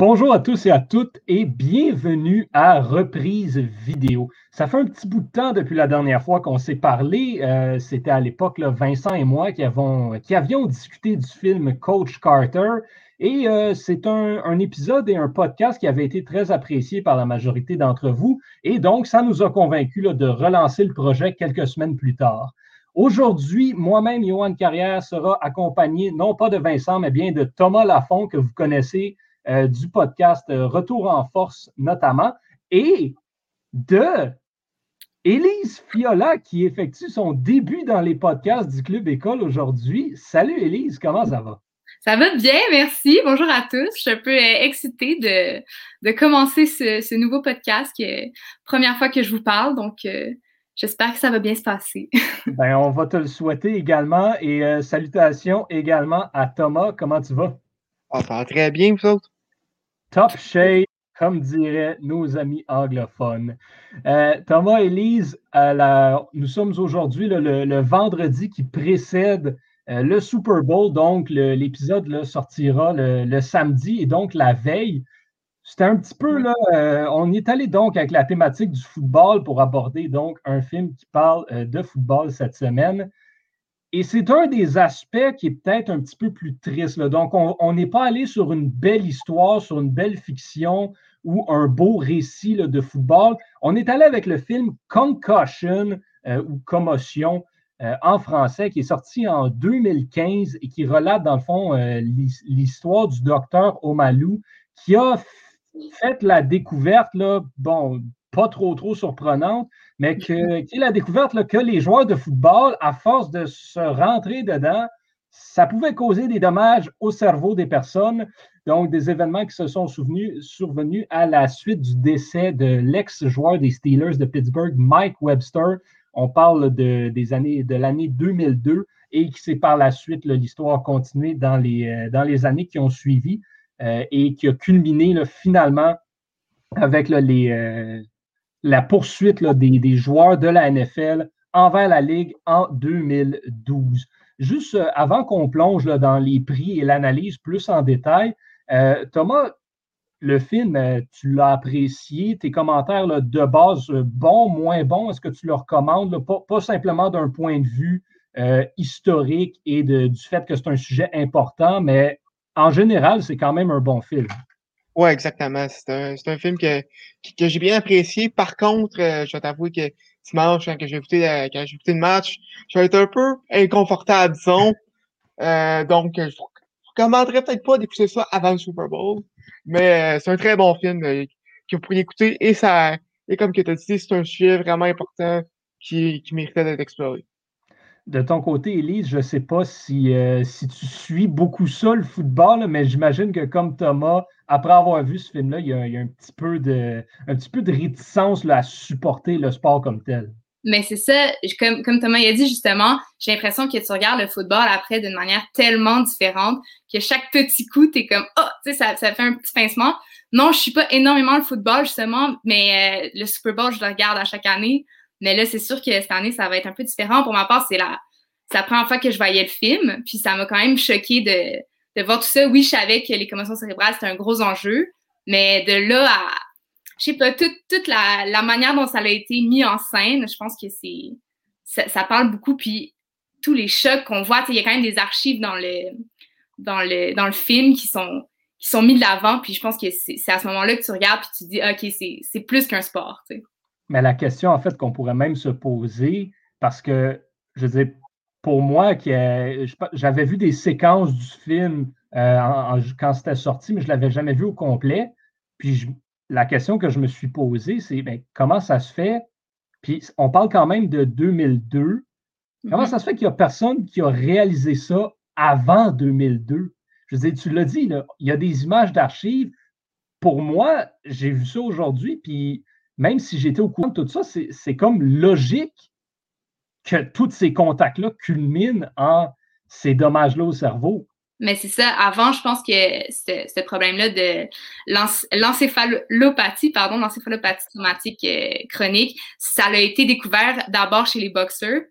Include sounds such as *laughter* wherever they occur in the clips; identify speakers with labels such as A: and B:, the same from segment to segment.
A: Bonjour à tous et à toutes et bienvenue à Reprise Vidéo. Ça fait un petit bout de temps depuis la dernière fois qu'on s'est parlé. Euh, c'était à l'époque Vincent et moi qui, avions discuté du film Coach Carter. Et euh, c'est un, épisode et un podcast qui avait été très apprécié par la majorité d'entre vous. Et donc, ça nous a convaincus de relancer le projet quelques semaines plus tard. Aujourd'hui, moi-même, Johan Carrière sera accompagné non pas de Vincent, mais bien de Thomas Lafont, que vous connaissez du podcast euh, Retour en force notamment, et de Élise Fiola qui effectue son début dans les podcasts du Club École aujourd'hui. Salut Élise, comment ça va?
B: Ça va bien, merci. Bonjour à tous. Je suis un peu euh, excitée de, de commencer ce, nouveau podcast, qui est première fois que je vous parle, donc J'espère que ça va bien se passer. *laughs*
A: ben, on va te le souhaiter également et euh, salutations également à Thomas. Comment tu vas?
C: Ah, ça va très bien, vous autres?
A: Top shape, comme diraient nos amis anglophones. Euh, Thomas et Lise, nous sommes aujourd'hui le, vendredi qui précède euh, le Super Bowl. Donc, l'épisode sortira le, samedi et donc la veille. C'était un petit peu là, euh, on est allé donc avec la thématique du football pour aborder donc un film qui parle de football cette semaine. Et c'est un des aspects qui est peut-être un petit peu plus triste. Donc, on n'est pas allé sur une belle histoire, sur une belle fiction ou un beau récit de football. On est allé avec le film Concussion euh, ou Commotion en français, qui est sorti en 2015 et qui relate, dans le fond, l'histoire du docteur Omalou qui a fait la découverte, bon, pas trop, trop surprenante, mais que, qui est la découverte que les joueurs de football, à force de se rentrer dedans, ça pouvait causer des dommages au cerveau des personnes. Donc, des événements qui se sont survenus à la suite du décès de l'ex-joueur des Steelers de Pittsburgh, Mike Webster. On parle de, des années, de l'année 2002 et qui s'est par la suite, l'histoire continuée dans les, euh, dans les années qui ont suivi. Euh, et qui a culminé finalement avec euh, la poursuite des, joueurs de la NFL envers la Ligue en 2012. Juste euh, avant qu'on plonge dans les prix et l'analyse plus en détail, Thomas, le film, tu l'as apprécié, tes commentaires de base, bon, moins bon, est-ce que tu le recommandes, pas, simplement d'un point de vue historique et du fait que c'est un sujet important, mais en général, c'est quand même un bon film.
C: Oui, exactement. C'est un, film que, j'ai bien apprécié. Par contre, euh, je vais t'avouer que dimanche, quand j'ai écouté, euh, quand j'ai écouté le match, je vais être un peu inconfortable, disons. Euh, donc, je recommanderais peut-être pas d'écouter ça avant le Super Bowl. Mais c'est un très bon film que vous pourriez écouter. Et ça, et comme tu as dit, c'est un sujet vraiment important qui, qui méritait d'être exploré.
A: De ton côté, Elise, je ne sais pas si, euh, si tu suis beaucoup ça, le football, mais j'imagine que comme Thomas, après avoir vu ce film-là, il, y a, un, petit peu de, un petit peu de réticence à supporter le sport comme tel.
B: Mais c'est ça, comme, comme Thomas a dit justement, j'ai l'impression que tu regardes le football après d'une manière tellement différente que chaque petit coup, tu es comme, oh, tu sais, ça, ça fait un petit pincement. Non, je suis pas énormément le football justement, mais euh, le Super Bowl, je le regarde à chaque année. Mais là, c'est sûr que cette année, ça va être un peu différent. Pour ma part, c'est la, première fois que je voyais le film, puis ça m'a quand même choqué de, de voir tout ça. Oui, je savais que les commotions cérébrales, c'était un gros enjeu, mais de là à, je sais pas, toute, toute la, la, manière dont ça a été mis en scène, je pense que c'est, ça, parle beaucoup, puis tous les chocs qu'on voit, il y a quand même des archives dans le, dans le, dans le film qui sont, qui sont mis de l'avant, puis je pense que c'est à ce moment-là que tu regardes, puis tu dis, OK, c'est plus qu'un sport.
A: Mais la question, en fait, qu'on pourrait même se poser, parce que, je veux dire, pour moi, j'avais vu des séquences du film euh, quand c'était sorti, mais je ne l'avais jamais vu au complet. Puis la question que je me suis posée, c'est ben, comment ça se fait? Puis on parle quand même de 2002. Comment mm-hmm. ça se fait qu'il n'y a personne qui a réalisé ça avant 2002? Je veux dire, tu l'as dit, il y a des images d'archives. Pour moi, j'ai vu ça aujourd'hui, puis même si j'étais au courant de tout ça, c'est comme logique que tous ces contacts-là culminent en ces dommages-là au cerveau.
B: Mais c'est ça. Avant, je pense que ce, problème-là de l'encéphalopathie, pardon, l'encéphalopathie traumatique euh, chronique, ça a été découvert d'abord chez les boxeurs.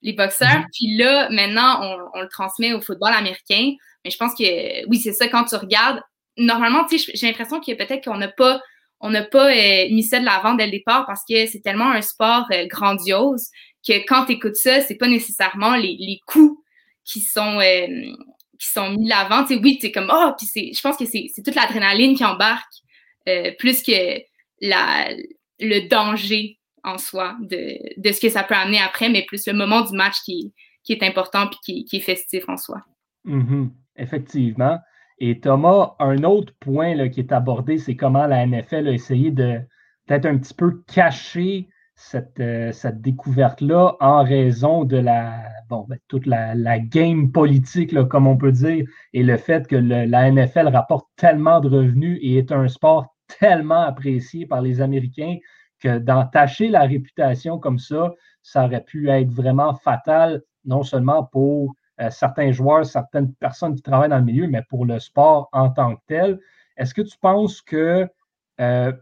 B: Les boxeurs, mm-hmm. puis là, maintenant, on, on, le transmet au football américain. Mais je pense que, oui, c'est ça, quand tu regardes, normalement, j'ai l'impression que peut-être qu'on n'a pas, on n'a pas euh, mis ça de l'avant dès le départ parce que c'est tellement un sport euh, grandiose que quand tu écoutes ça, c'est pas nécessairement les, les coups qui sont, qui sont mis de l'avant. Oui, c'est comme, oh, puis je pense que c'est toute l'adrénaline qui embarque plus que le danger en soi de, ce que ça peut amener après, mais plus le moment du match qui, qui est important et qui, qui, est festif en soi.
A: Mm-hmm. Effectivement. Et Thomas, un autre point qui est abordé, c'est comment la NFL a essayé de peut-être un petit peu cacher cette, euh, découverte-là en raison de la bon, ben, toute la, game politique, comme on peut dire, et le fait que la NFL rapporte tellement de revenus et est un sport tellement apprécié par les Américains que d'entacher la réputation comme ça, ça aurait pu être vraiment fatal, non seulement pour euh, certains joueurs, certaines personnes qui travaillent dans le milieu, mais pour le sport en tant que tel. Est-ce que tu penses que euh,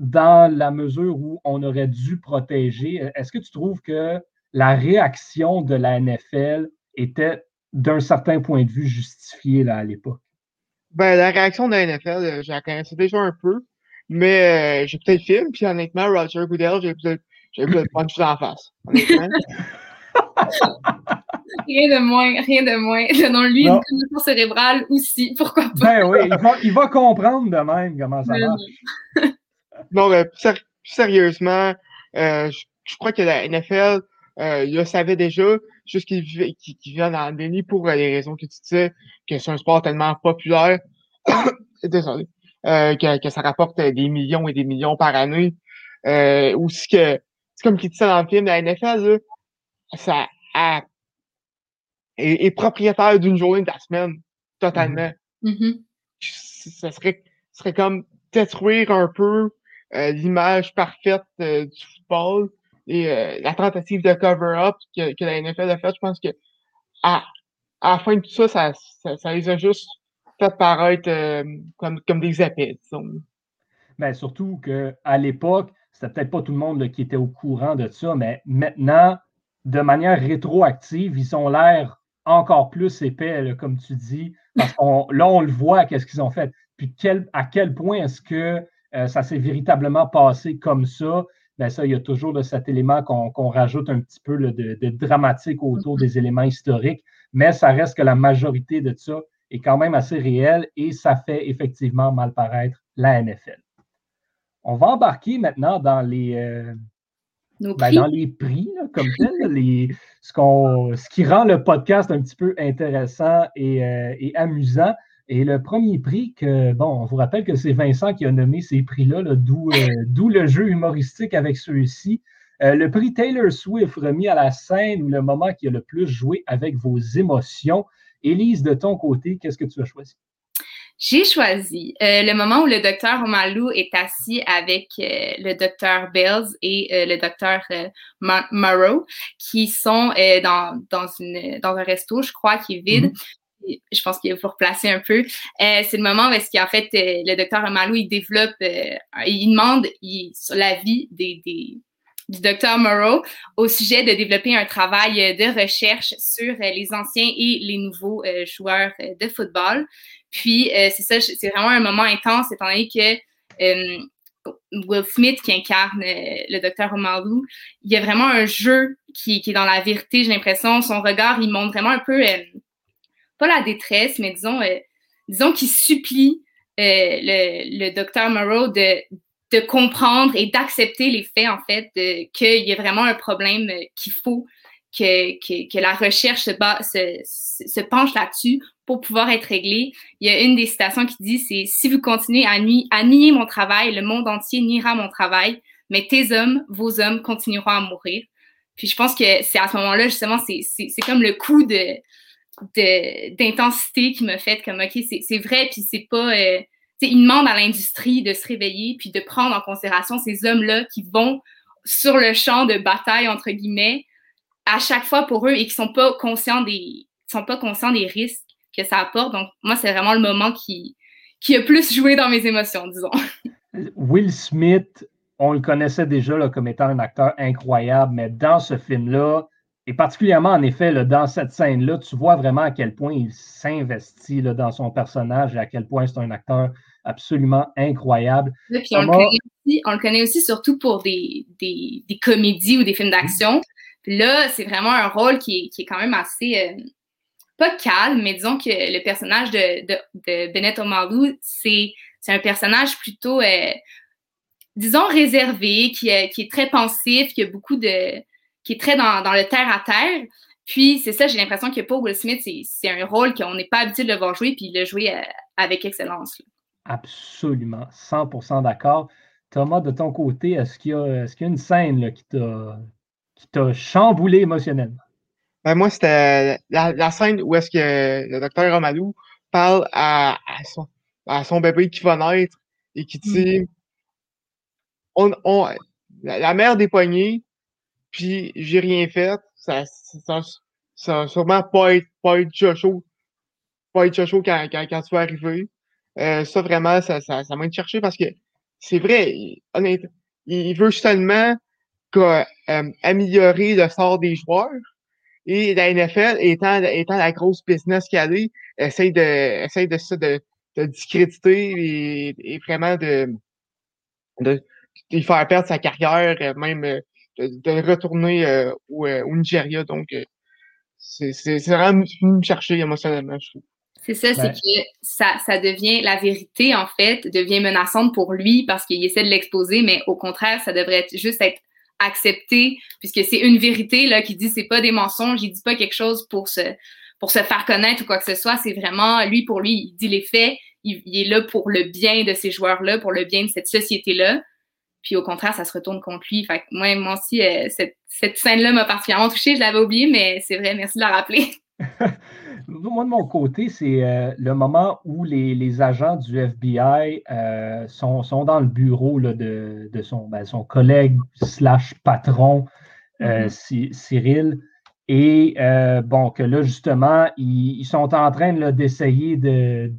A: dans la mesure où on aurait dû protéger, est-ce que tu trouves que la réaction de la NFL était d'un certain point de vue justifiée là, à l'époque?
C: Ben, la réaction de la NFL, euh, je la connaissais déjà un peu, mais j'ai peut-être film, puis honnêtement, Roger Goodell, j'ai vu le punch en face. Honnêtement. *laughs*
B: rien de moins, rien de moins. Donnons lui une condition cérébrale aussi, pourquoi pas?
A: Ben oui, il va, il va comprendre de même comment ça marche.
C: non, mais plus, sérieusement, euh, je, crois que la NFL, euh, il le savait déjà, juste qu'il vient dans le déni pour euh, les raisons que tu disais, que c'est un sport tellement populaire. *coughs* Désolé. Euh, que, que, ça rapporte des millions et des millions par année. Euh, aussi que, c'est comme qui dit ça dans le film, la NFL, là, ça a, est, propriétaire d'une journée de la semaine, totalement.
B: Mm-hmm.
C: Ça serait, serait comme détruire un peu euh, l'image parfaite euh, du football et euh, la tentative de cover-up que, que, la NFL a fait. Je pense que à, à la fin de tout ça, ça, ça, les a juste fait paraître comme, comme des épées, disons.
A: Ben, surtout qu'à l'époque, c'était peut-être pas tout le monde qui était au courant de ça, mais maintenant, de manière rétroactive, ils ont l'air encore plus épais, comme tu dis, parce qu'on là, on le voit, qu'est-ce qu'ils ont fait. Puis quel, à quel point est-ce que euh, ça s'est véritablement passé comme ça? Bien, ça, il y a toujours de cet élément qu'on rajoute un petit peu de, dramatique autour des éléments historiques, mais ça reste que la majorité de ça est quand même assez réel et ça fait effectivement mal paraître la NFL. On va embarquer maintenant dans les, euh, ben, dans les prix, comme tel, les, ce, qui rend le podcast un petit peu intéressant et, euh, amusant. Et le premier prix que, bon, on vous rappelle que c'est Vincent qui a nommé ces prix-là, euh, d'où le jeu humoristique avec ceux-ci. Euh, le prix Taylor Swift remis à la scène ou le moment qui a le plus joué avec vos émotions. Élise, de ton côté, qu'est-ce que tu as choisi?
B: J'ai choisi euh, le moment où le docteur Omalou est assis avec euh, le docteur Bells et euh, le docteur Morrow, qui sont dans, dans, une, dans un resto, je crois, qui est vide. Mm-hmm. Je pense qu'il faut replacer un peu. c'est le moment où est-ce qu'en fait, le docteur Omalou, il développe, il demande il, sur la vie des, des du docteur Morrow au sujet de développer un travail de recherche sur les anciens et les nouveaux joueurs de football. Puis, euh, c'est ça, c'est vraiment un moment intense, étant donné que euh, Will Smith, qui incarne euh, le docteur Omalu, il y a vraiment un jeu qui, est dans la vérité, j'ai l'impression. Son regard, il montre vraiment un peu, pas la détresse, mais disons, disons qu'il supplie le, le docteur de, de comprendre et d'accepter les faits, en fait, qu'il y a vraiment un problème qu'il faut que, que, que, la recherche se, se, se penche là-dessus pour pouvoir être réglé. Il y a une des citations qui dit, c'est si vous continuez à, à nier mon travail, le monde entier niera mon travail, mais tes hommes, vos hommes continueront à mourir. Puis je pense que c'est à ce moment-là, justement, c'est comme le coup de d'intensité qui m'a fait comme, OK, c'est vrai, puis c'est pas... Euh, il demande à l'industrie de se réveiller puis de prendre en considération ces hommes-là qui vont sur le champ de bataille, entre guillemets, à chaque fois pour eux et qui sont pas conscients des, sont pas conscients des risques que ça apporte. Donc, moi, c'est vraiment le moment qui, qui a plus joué dans mes émotions, disons. *laughs*
A: Will Smith, on le connaissait déjà là, comme étant un acteur incroyable, mais dans ce film-là, et particulièrement, en effet, là, dans cette scène-là, tu vois vraiment à quel point il s'investit dans son personnage et à quel point c'est un acteur absolument incroyable.
B: puis on, le connaît aussi, surtout pour des, des, des comédies ou des films d'action. Là, c'est vraiment un rôle qui est, quand même assez, euh, pas calme, mais disons que le personnage de, de, de Bennett Omalu, c'est un personnage plutôt, euh, disons, réservé, qui, qui est très pensif, qui a beaucoup de, qui est très dans, le terre à terre. Puis, c'est ça, j'ai l'impression que pour Will Smith, c'est un rôle qu'on n'est pas habitué de le voir jouer, puis joué euh, avec excellence.
A: Absolument, 100% d'accord. Thomas, de ton côté, est-ce qu'il y, est y a une scène qui t'a chamboulé émotionnellement?
C: Ben moi, c'était la, la, scène où est-ce que le docteur Romalou parle à, à, son, à, son, bébé qui va naître et qui dit on, on, la, mère des poignets, puis j'ai rien fait. Ça, ça, ça, sûrement pas être, pas être chaud, pas être chaud quand, quand, quand tu vas arriver. Euh, ça, vraiment, ça, ça, ça m'a cherché parce que c'est vrai, honnêtement, il veut seulement euh, améliorer le sort des joueurs. Et la NFL, étant, étant la grosse business qu'elle est, essaye de, essaye de, de, de discréditer et, et, vraiment de, de, de, faire perdre sa carrière, euh, même de, de retourner euh, au, au, Nigeria. Donc, c'est vraiment me chercher émotionnellement, je trouve.
B: C'est ça, c'est que ça, ça devient, la vérité, en fait, devient menaçante pour lui parce qu'il essaie de l'exposer, mais au contraire, ça devrait juste être accepté, puisque c'est une vérité là, qui dit c'est pas des mensonges, il dit pas quelque chose pour se, pour se faire connaître ou quoi que ce soit, c'est vraiment, lui, pour lui, il dit les faits, il, est là pour le bien de ces joueurs-là, pour le bien de cette société-là. Puis au contraire, ça se retourne contre lui. Fait moi, moi aussi, euh, cette, cette scène-là m'a particulièrement touchée. Je l'avais oublié, mais c'est vrai, merci de la rappeler. *laughs*
A: Moi, de mon côté, c'est euh, le moment où les, agents du FBI euh, sont, dans le bureau de, ben, son, collègue slash patron, euh, mm-hmm. Cyril. Et bon, que là, justement, ils, sont en train d'essayer de,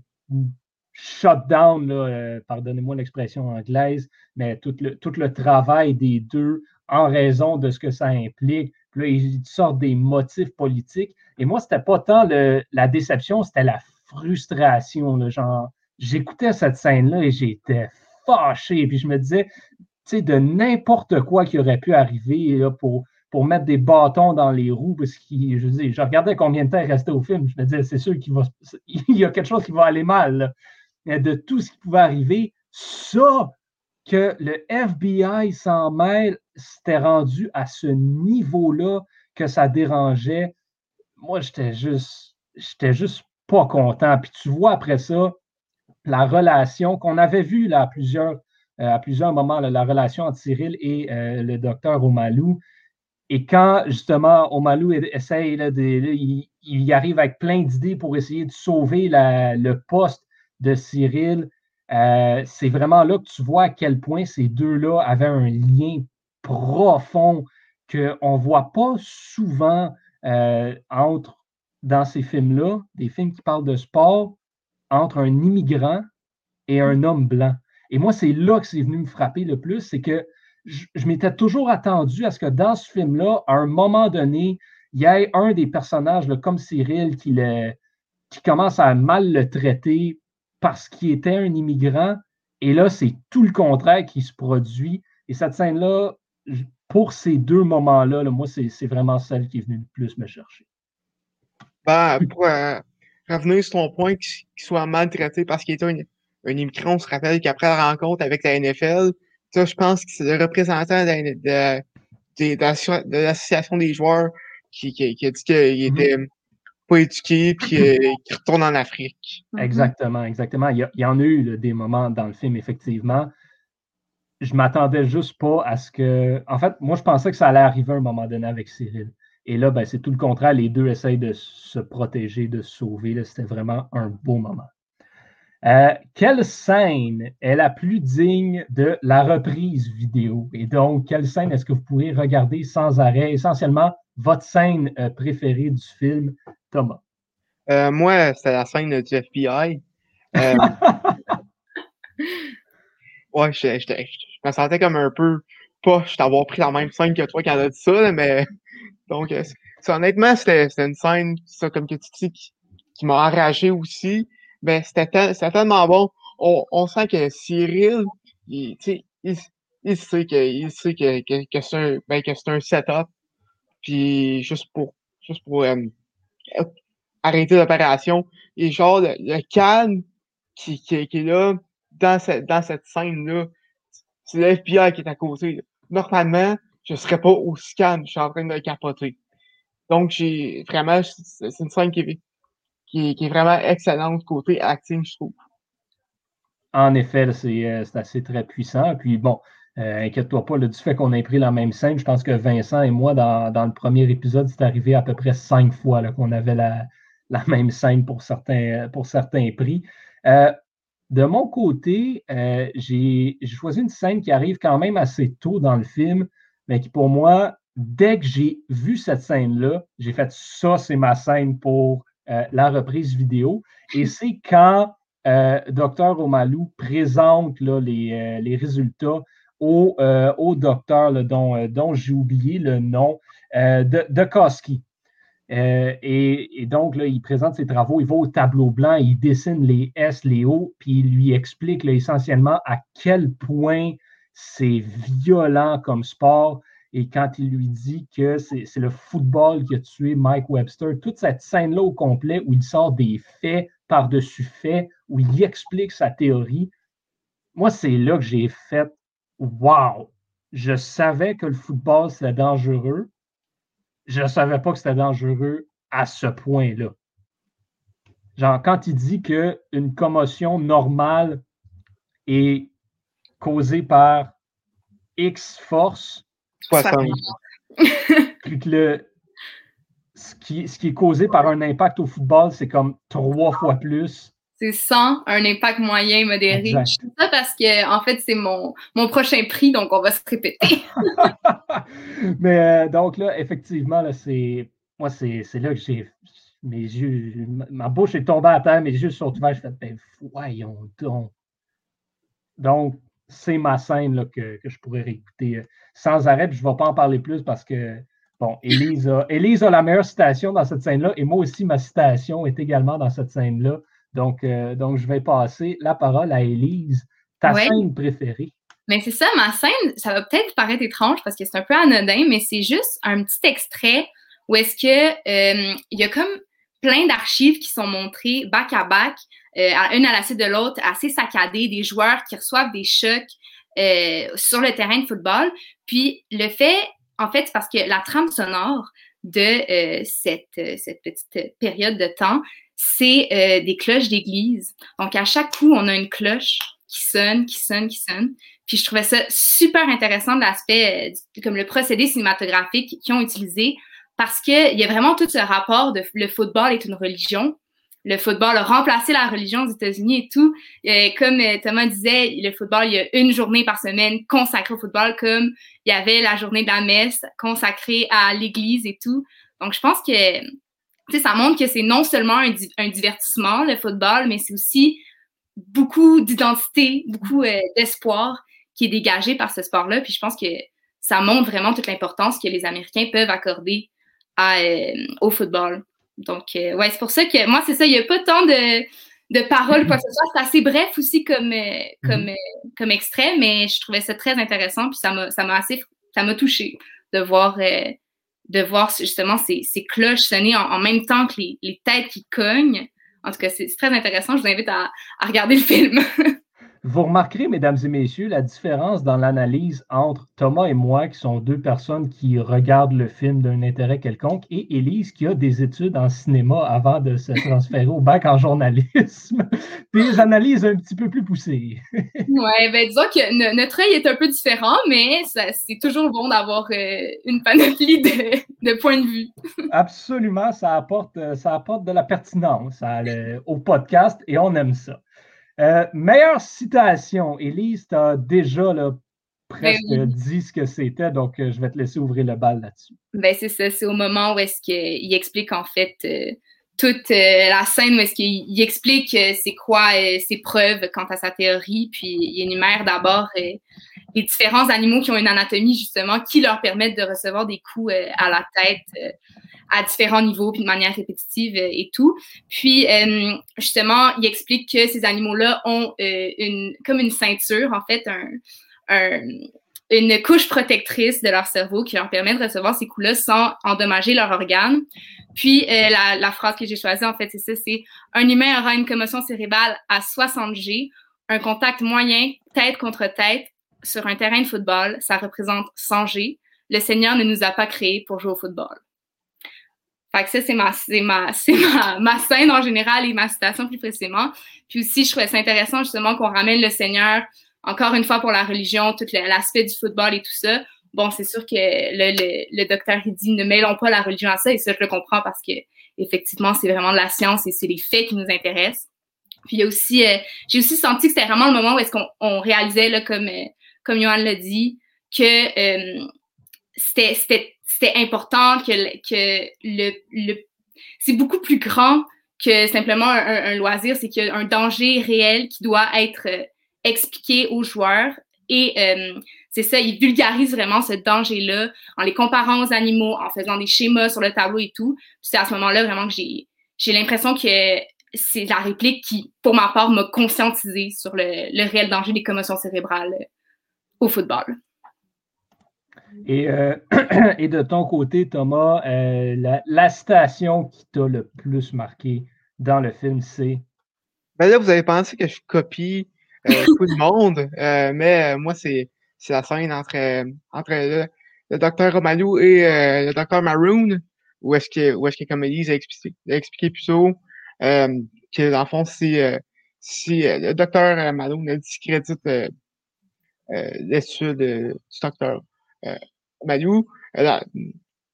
A: shut down, pardonnez-moi l'expression anglaise, mais tout le, tout le travail des deux en raison de ce que ça implique. Là, ils sortent des motifs politiques. Et moi, c'était pas tant la déception, c'était la frustration. genre, j'écoutais cette scène-là et j'étais fâché. Puis je me disais, tu sais, de n'importe quoi qui aurait pu arriver pour, pour mettre des bâtons dans les roues, parce que je dis, je regardais combien de temps il restait au film. Je me disais, c'est sûr qu'il va, *laughs* il y a quelque chose qui va aller mal. De tout ce qui pouvait arriver, ça, que le FBI s'en mêle, c'était rendu à ce niveau-là que ça dérangeait. Moi, j'étais juste, j'étais juste pas content. Puis tu vois après ça, la relation qu'on avait vue là, à, plusieurs, euh, à plusieurs moments, la relation entre Cyril et euh, le docteur Omalou. Et quand justement Omalou essaye, de, il, il, arrive avec plein d'idées pour essayer de sauver le poste de Cyril, euh, c'est vraiment là que tu vois à quel point ces deux-là avaient un lien profond qu'on ne voit pas souvent euh, entre, dans ces films-là, des films qui parlent de sport, entre un immigrant et un homme blanc. Et moi, c'est là que c'est venu me frapper le plus, c'est que je, m'étais toujours attendu à ce que dans ce film-là, à un moment donné, il y ait un des personnages, comme Cyril, qui, qui commence à mal le traiter parce qu'il était un immigrant. Et là, c'est tout le contraire qui se produit. Et cette scène-là, pour ces deux moments-là, moi, c'est vraiment celle qui est venue le plus me chercher.
C: Ben, pour euh, revenir sur ton point, qu'il soit maltraité parce qu'il était un, immigrant, on se rappelle qu'après la rencontre avec la NFL, ça, je pense que c'est le représentant de, l'association des joueurs qui, a dit qu'il mm-hmm. était pas éduqué puis euh, qui retourne en Afrique.
A: Mm-hmm. Exactement, exactement. Il y, en a eu des moments dans le film, effectivement. Je m'attendais juste pas à ce que. En fait, moi, je pensais que ça allait arriver à un moment donné avec Cyril. Et là, ben, c'est tout le contraire. Les deux essayent de se protéger, de se sauver. C'était vraiment un beau moment. Euh, quelle scène est la plus digne de la reprise vidéo? Et donc, quelle scène est-ce que vous pourrez regarder sans arrêt? Essentiellement, votre scène euh, préférée du film, Thomas?
C: Euh, moi, c'est la scène du FBI. Euh, *laughs* ouais, je, je, me sentais comme un peu poche d'avoir pris la même scène que toi quand a dit ça, mais *laughs* donc honnêtement, c'était une scène, ça, comme que tu dis, qui, qui m'a enragé aussi. Ben, c'était tellement bon. On, on sent que Cyril, il, il, il sait que, il sait que, que, que c'est un, ben, que c'est un setup. Puis juste pour, juste pour euh, arrêter l'opération. Et genre, le, le calme qui, qui, qui, est là, dans cette, dans cette scène-là, c'est le FBI qui est à côté. Normalement, je serais pas aussi calme, je suis en train de capoter. Donc, j'ai vraiment, c'est une scène qui est, qui, est vraiment excellente côté acting, je trouve.
A: En effet, euh, c'est assez très puissant. Puis bon, euh, inquiète-toi pas, du fait qu'on ait pris la même scène, je pense que Vincent et moi, dans, dans le premier épisode, c'est arrivé à peu près cinq fois qu'on avait la, la, même scène pour certains, pour certains prix. Euh, de mon côté, j'ai choisi une scène qui arrive quand même assez tôt dans le film, mais qui pour moi, dès que j'ai vu cette scène-là, j'ai fait ça, c'est ma scène pour la reprise vidéo. Et *laughs* c'est quand Dr. Omalou présente là, les, les résultats au, euh, au docteur dont, euh, dont j'ai oublié le nom, euh, de, de Koski. Et, et, donc, là, il présente ses travaux, il va au tableau blanc, il dessine les S, les O, puis il lui explique là, essentiellement à quel point c'est violent comme sport. Et quand il lui dit que c'est le football qui a tué Mike Webster, toute cette scène-là au complet où il sort des faits par-dessus faits, où il explique sa théorie, moi, c'est là que j'ai fait Wow! Je savais que le football, c'était dangereux. Je ne savais pas que c'était dangereux à ce point-là. Genre, quand il dit qu'une commotion normale est causée par X force, *laughs* puis que le, ce, qui, ce qui est causé par un impact au football, c'est comme trois fois plus
B: c'est 100, un impact moyen modéré. Je dis ça parce que, en fait, c'est mon, mon prochain prix, donc on va se répéter. *laughs*
A: Mais euh, donc là, effectivement, là, c'est. Moi, c'est là que j'ai. Mes yeux. Ma bouche est tombée à terre, mes yeux sont ouverts. Je fais, ben, voyons donc. Donc, c'est ma scène là, que, que, je pourrais réécouter euh, sans arrêt. je ne vais pas en parler plus parce que, bon, Élise a, a la meilleure citation dans cette scène-là et moi aussi, ma citation est également dans cette scène-là. Donc, euh, donc, je vais passer la parole à Élise, ta scène préférée.
B: Mais c'est ça, ma scène, ça va peut-être paraître étrange parce que c'est un peu anodin, mais c'est juste un petit extrait où est-ce que euh, il y a comme plein d'archives qui sont montrées back à back, une à la suite de l'autre, assez saccadées, des joueurs qui reçoivent des chocs sur le terrain de football. Puis le fait, en fait, parce que la trame sonore de cette, cette petite période de temps, c'est euh, des cloches d'église. Donc, à chaque coup, on a une cloche qui sonne, qui sonne, qui sonne. Puis je trouvais ça super intéressant de l'aspect, euh, comme le procédé cinématographique qu'ils ont utilisé, parce qu'il y a vraiment tout ce rapport de le football est une religion. Le football a remplacé la religion aux États-Unis et tout. Et comme euh, Thomas disait, le football, il y a une journée par semaine consacrée au football, comme il y avait la journée de la messe consacrée à l'église et tout. Donc, je pense que ça montre que c'est non seulement un, divertissement, le football, mais c'est aussi beaucoup d'identité, beaucoup euh, d'espoir qui est dégagé par ce sport-là. Puis je pense que ça montre vraiment toute l'importance que les Américains peuvent accorder euh, au football. Donc, euh, ouais, c'est pour ça que moi, c'est ça, il n'y a pas tant de, de paroles, quoi que ce soit. C'est assez bref aussi comme, comme, mhm. comme extrait, mais je trouvais ça très intéressant. Puis ça m'a assez, ça m'a touché de voir de voir justement ces, cloches sonner en, même temps que les, têtes qui cognent. En tout cas, c'est très intéressant. Je vous invite à, à regarder le film. *laughs*
A: Vous remarquerez, mesdames et messieurs, la différence dans l'analyse entre Thomas et moi, qui sont deux personnes qui regardent le film d'un intérêt quelconque, et Élise, qui a des études en cinéma avant de se *laughs* transférer au bac en journalisme. *laughs* Des analyses un petit peu plus poussées. *laughs*
B: oui, ben disons que notre œil est un peu différent, mais c'est toujours bon d'avoir euh, une panoplie de, points de vue.
A: Absolument, ça apporte, ça apporte de la pertinence au podcast et on aime ça. Euh, meilleure citation. Élise, tu as déjà là, presque ben dit ce que c'était, donc euh, je vais te laisser ouvrir le bal là-dessus.
B: Ben, c'est ça, c'est au moment où est-ce qu'il explique en fait euh, toute la scène où est-ce qu'il explique c'est quoi ses preuves quant à sa théorie, puis il énumère d'abord les différents animaux qui ont une anatomie justement qui leur permettent de recevoir des coups à la tête à différents niveaux, puis de manière répétitive et tout. Puis, justement, il explique que ces animaux-là ont une, comme une ceinture, en fait, un, une couche protectrice de leur cerveau qui leur permet de recevoir ces coups-là sans endommager leur organe. Puis, la, phrase que j'ai choisie, en fait, c'est ça, c'est « Un humain aura une commotion cérébrale à 60 G, un contact moyen, tête contre tête, sur un terrain de football, ça représente 100 G. Le Seigneur ne nous a pas créés pour jouer au football. Fait que ça, c'est ma, ma, *laughs* ma, ma, scène en général et ma citation plus précisément. Puis aussi, je trouvais ça intéressant justement qu'on ramène le Seigneur, encore une fois pour la religion, tout l'aspect du football et tout ça. Bon, c'est sûr que le, le, le, docteur dit ne mêlons pas la religion à ça, et ça, je le comprends parce que effectivement, c'est vraiment de la science et c'est les faits qui nous intéressent. Puis il y a aussi, euh, j'ai aussi senti que c'était vraiment le moment où est-ce qu'on réalisait, là, comme, euh, comme Johan l'a dit, que euh, c'était important, que, que le, le c'est beaucoup plus grand que simplement un, loisir, c'est qu'il y a un danger réel qui doit être euh, expliqué aux joueurs. Et euh, c'est ça, il vulgarise vraiment ce danger-là en les comparant aux animaux, en faisant des schémas sur le tableau et tout. C'est à ce moment-là vraiment que j'ai j'ai l'impression que c'est la réplique qui, pour ma part, m'a conscientisé sur le, le réel danger des commotions cérébrales au football.
A: Et, euh, *clears throat* et de ton côté, Thomas, euh, la, la, station qui t'a le plus marqué dans le film, c'est?
C: Ben là, vous avez pensé que je copie euh, *laughs* tout le monde, mais moi, c'est la scène entre, entre le, le docteur Romalou et le docteur Maroon, où est-ce que, où est-ce que, comme Elise a expliqué, a expliqué plus tôt, que dans le fond, si, si le docteur Maroon discrédite l'étude du docteur euh, euh,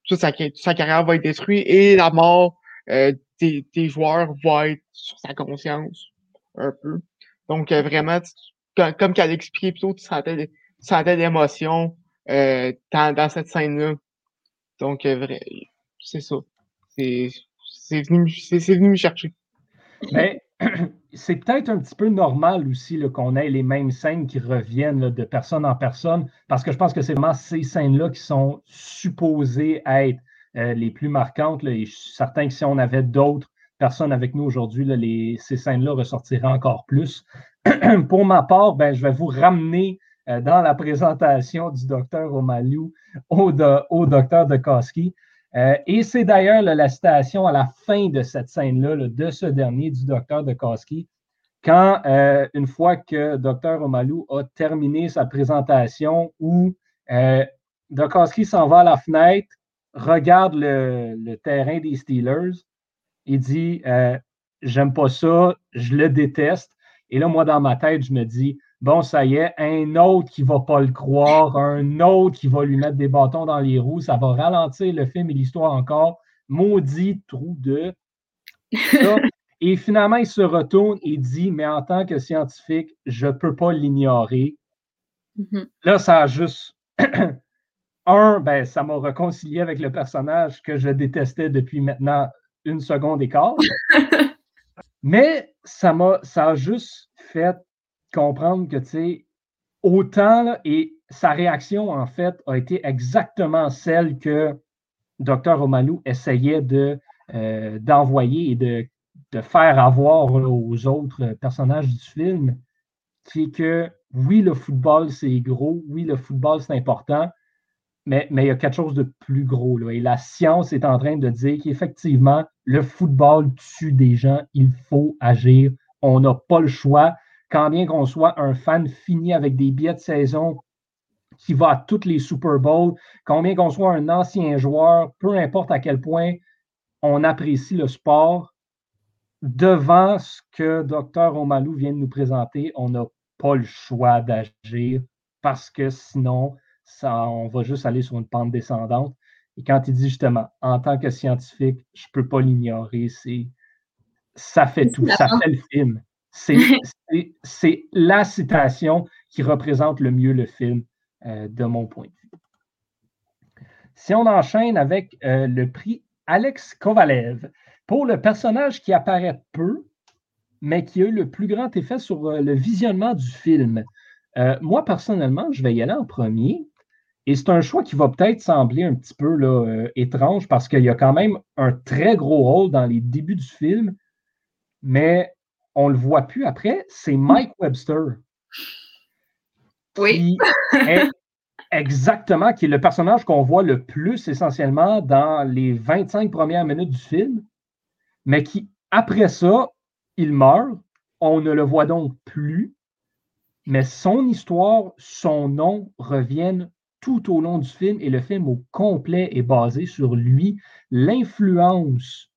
C: toute sa, sa, carrière va être détruite et la mort des, des, joueurs va être sur sa conscience un peu. Donc vraiment, comme, comme qu'elle expliquait plutôt, tu sentais, tu sentais l'émotion euh, dans, dans cette scène-là. Donc vrai, c'est ça. C'est venu, venu me chercher.
A: Mais c'est peut-être un petit peu normal aussi qu'on ait les mêmes scènes qui reviennent de personne en personne, parce que je pense que c'est vraiment ces scènes-là qui sont supposées être euh, les plus marquantes. et je suis certain que si on avait d'autres personnes avec nous aujourd'hui, ces scènes-là ressortiraient encore plus. *clears throat* Pour ma part, ben, je vais vous ramener euh, dans la présentation du docteur Omalou au, au docteur de Koski. Euh, et c'est d'ailleurs la citation à la fin de cette scène-là, de ce dernier, du docteur de quand, euh, une fois que docteur Omalou a terminé sa présentation, où euh, s'en va à la fenêtre, regarde le, terrain des Steelers et dit euh, J'aime pas ça, je le déteste. Et là, moi, dans ma tête, je me dis bon, ça y est, un autre qui ne va pas le croire, un autre qui va lui mettre des bâtons dans les roues, ça va ralentir le film et l'histoire encore. Maudit trou de. *laughs* et finalement, il se retourne et dit Mais en tant que scientifique, je ne peux pas l'ignorer. Mm-hmm. Là, ça a juste. *clears throat* Un, ben, ça m'a réconcilié avec le personnage que je détestais depuis maintenant une seconde et quart. *laughs* Mais ça m'a ça a juste fait comprendre que, tu sais, autant, et sa réaction, en fait, a été exactement celle que Dr. Omalou essayait de, euh, d'envoyer et de, de, faire avoir aux autres personnages du film, qui est que, oui, le football, c'est gros, oui, le football, c'est important, mais, mais il y a quelque chose de plus gros. Là, et la science est en train de dire qu'effectivement, le football tue des gens, il faut agir, on n'a pas le choix quand bien qu'on soit un fan fini avec des billets de saison qui va à toutes les Super Bowls, combien qu'on soit un ancien joueur, peu importe à quel point on apprécie le sport, devant ce que Dr. Omalou vient de nous présenter, on n'a pas le choix d'agir parce que sinon, ça, on va juste aller sur une pente descendante. Et quand il dit justement, en tant que scientifique, je ne peux pas l'ignorer, c'est ça fait tout, ça fait le film. *laughs* C'est la citation qui représente le mieux le film euh, de mon point de vue. Si on enchaîne avec euh, le prix Alex Kovalev, pour le personnage qui apparaît peu, mais qui a eu le plus grand effet sur euh, le visionnement du film. moi, personnellement, je vais y aller en premier. Et c'est un choix qui va peut-être sembler un petit peu là, euh, étrange parce qu'il y a quand même un très gros rôle dans les débuts du film, mais on ne le voit plus après. C'est Mike Webster.
B: Oui.
A: exactement, qui est le personnage qu'on voit le plus essentiellement dans les 25 premières minutes du film, mais qui, après ça, il meurt. On ne le voit donc plus, mais son histoire, son nom reviennent tout au long du film et le film au complet est basé sur lui, l'influence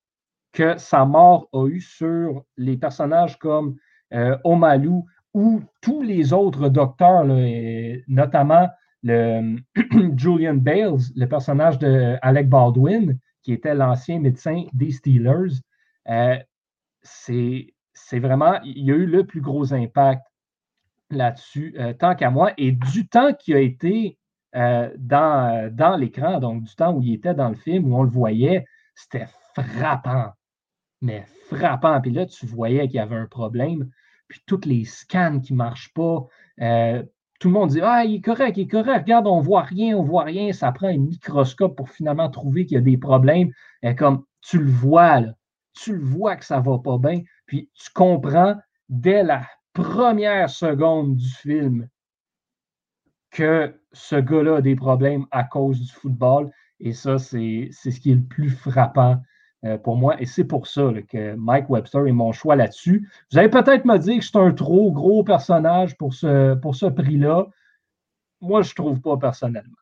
A: que sa mort a eue sur les personnages comme euh, Omalu ou tous les autres docteurs, notamment le, *clears throat* Julian Bales, le personnage de Alec Baldwin, qui était l'ancien médecin des Steelers. Euh, c'est vraiment, il y a eu le plus gros impact là-dessus, euh, tant qu'à moi, et du temps qui a été euh, dans, dans l'écran, donc du temps où il était dans le film, où on le voyait, c'était frappant, mais frappant. Puis là, tu voyais qu'il y avait un problème, puis tous les scans qui ne marchent pas. Euh, tout le monde dit Ah, il est correct, il est correct, regarde, on ne voit rien, on ne voit rien. Ça prend un microscope pour finalement trouver qu'il y a des problèmes. Et comme tu le vois, là, tu le vois que ça ne va pas bien, puis tu comprends dès la première seconde du film que ce gars-là a des problèmes à cause du football. Et ça, c'est ce qui est le plus frappant euh, pour moi. Et c'est pour ça que Mike Webster est mon choix là-dessus. Vous allez peut-être me dire que c'est un trop gros personnage pour ce, pour ce prix-là. Moi, je ne trouve pas personnellement.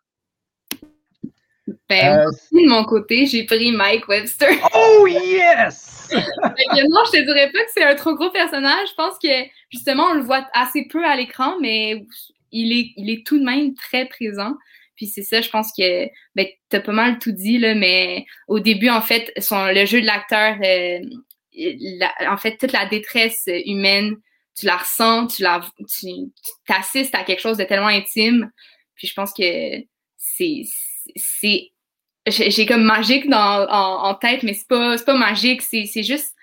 B: Ben, euh, de mon côté, j'ai pris Mike Webster.
A: Oh yes! *laughs*
B: non, je te dirais pas que c'est un trop gros personnage. Je pense que justement, on le voit assez peu à l'écran, mais il est, il est tout de même très présent. Puis c'est ça, je pense que ben, tu as pas mal tout dit, là, mais au début, en fait, le jeu de l'acteur, euh, en fait, toute la détresse humaine, tu la ressens, tu la t'assistes à quelque chose de tellement intime. Puis je pense que c'est j'ai comme magique dans, en, tête, mais c'est pas, pas magique, c'est juste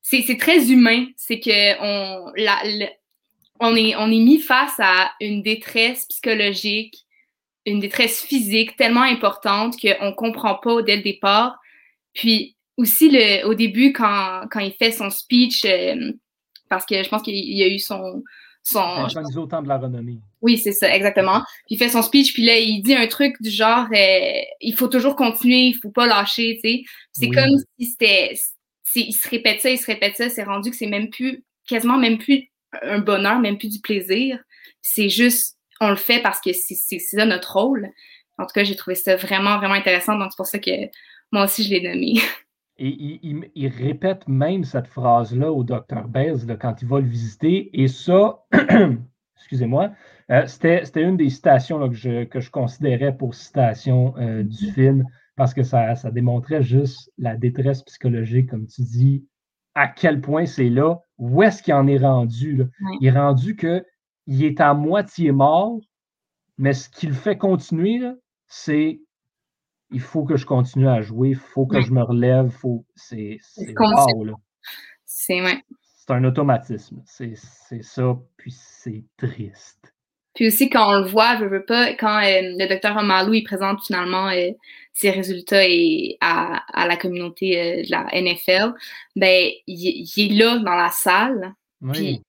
B: c'est très humain. C'est que on, on est, on est mis face à une détresse psychologique, une détresse physique tellement importante qu'on ne comprend pas dès le départ. Puis aussi, le, au début, quand, quand il fait son speech, euh, parce que je pense qu'il y a eu son... son
A: autant de la renommée.
B: Oui, c'est ça, exactement. Puis il fait son speech, puis là, il dit un truc du genre euh, il faut toujours continuer, il faut pas lâcher, tu sais. C'est comme si c'était... Il se répète ça, il se répète ça, c'est rendu que c'est même plus, quasiment même plus un bonheur, même plus du plaisir. C'est juste, on le fait parce que c'est ça notre rôle. En tout cas, j'ai trouvé ça vraiment, vraiment intéressant. Donc, c'est pour ça que moi aussi, je l'ai nommé. *laughs*
A: Et il, répète même cette phrase-là au docteur Bez quand il va le visiter. Et ça, *clears throat* excusez-moi, euh, c'était une des citations que, je, que je considérais pour citation euh, du mm-hmm. film parce que ça, ça démontrait juste la détresse psychologique, comme tu dis, à quel point c'est là, où est-ce qu'il en est rendu. Il est rendu qu'il est à moitié mort, mais ce qui le fait continuer, c'est il faut que je continue à jouer, il faut que je me relève, faut, c'est wow,
B: C'est
A: un automatisme. C'est ça, puis c'est triste.
B: Puis aussi, quand on le voit, je veux pas, quand euh, le docteur Amalou, il présente finalement euh, ses résultats et à, à, la communauté euh, de la NFL, ben, il, est là dans la salle. Puis,